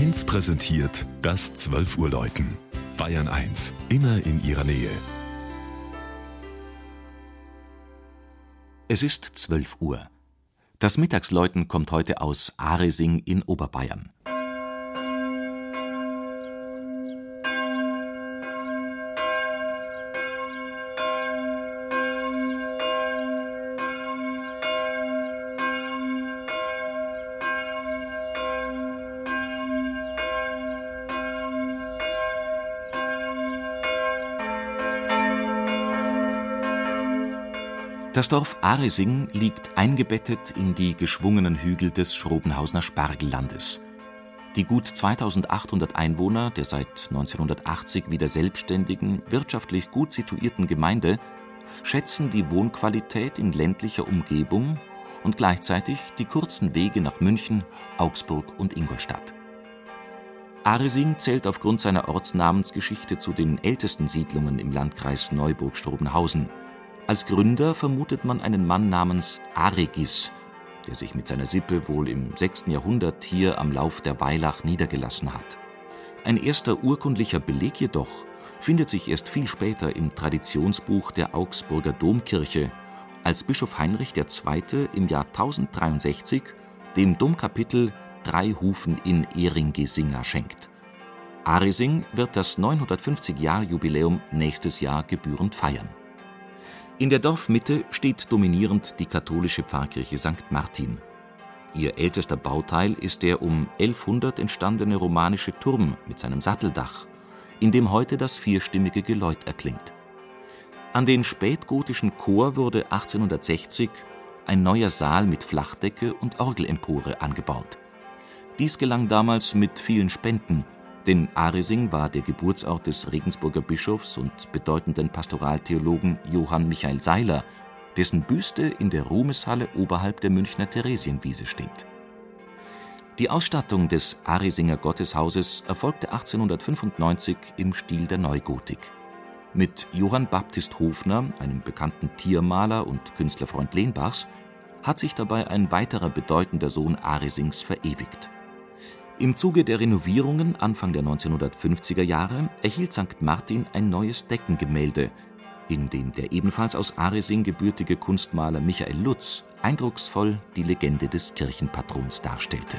1 präsentiert das 12 Uhr Läuten. Bayern 1, immer in ihrer Nähe. Es ist 12 Uhr. Das Mittagsläuten kommt heute aus Aresing in Oberbayern. Das Dorf Aresing liegt eingebettet in die geschwungenen Hügel des Schrobenhausener Spargellandes. Die gut 2800 Einwohner der seit 1980 wieder selbstständigen, wirtschaftlich gut situierten Gemeinde schätzen die Wohnqualität in ländlicher Umgebung und gleichzeitig die kurzen Wege nach München, Augsburg und Ingolstadt. Aresing zählt aufgrund seiner Ortsnamensgeschichte zu den ältesten Siedlungen im Landkreis Neuburg-Strubenhausen als Gründer vermutet man einen Mann namens Aregis, der sich mit seiner Sippe wohl im 6. Jahrhundert hier am Lauf der Weilach niedergelassen hat. Ein erster urkundlicher Beleg jedoch findet sich erst viel später im Traditionsbuch der Augsburger Domkirche, als Bischof Heinrich II. im Jahr 1063 dem Domkapitel drei Hufen in Ehringesinger schenkt. Aresing wird das 950-Jahr-Jubiläum nächstes Jahr gebührend feiern in der Dorfmitte steht dominierend die katholische Pfarrkirche St. Martin. Ihr ältester Bauteil ist der um 1100 entstandene romanische Turm mit seinem Satteldach, in dem heute das vierstimmige Geläut erklingt. An den spätgotischen Chor wurde 1860 ein neuer Saal mit Flachdecke und Orgelempore angebaut. Dies gelang damals mit vielen Spenden denn Aresing war der Geburtsort des Regensburger Bischofs und bedeutenden Pastoraltheologen Johann Michael Seiler, dessen Büste in der Ruhmeshalle oberhalb der Münchner Theresienwiese steht. Die Ausstattung des Aresinger Gotteshauses erfolgte 1895 im Stil der Neugotik. Mit Johann Baptist Hofner, einem bekannten Tiermaler und Künstlerfreund Lehnbachs, hat sich dabei ein weiterer bedeutender Sohn Aresings verewigt im Zuge der Renovierungen Anfang der 1950er Jahre erhielt St. Martin ein neues Deckengemälde, in dem der ebenfalls aus Aresing gebürtige Kunstmaler Michael Lutz eindrucksvoll die Legende des Kirchenpatrons darstellte.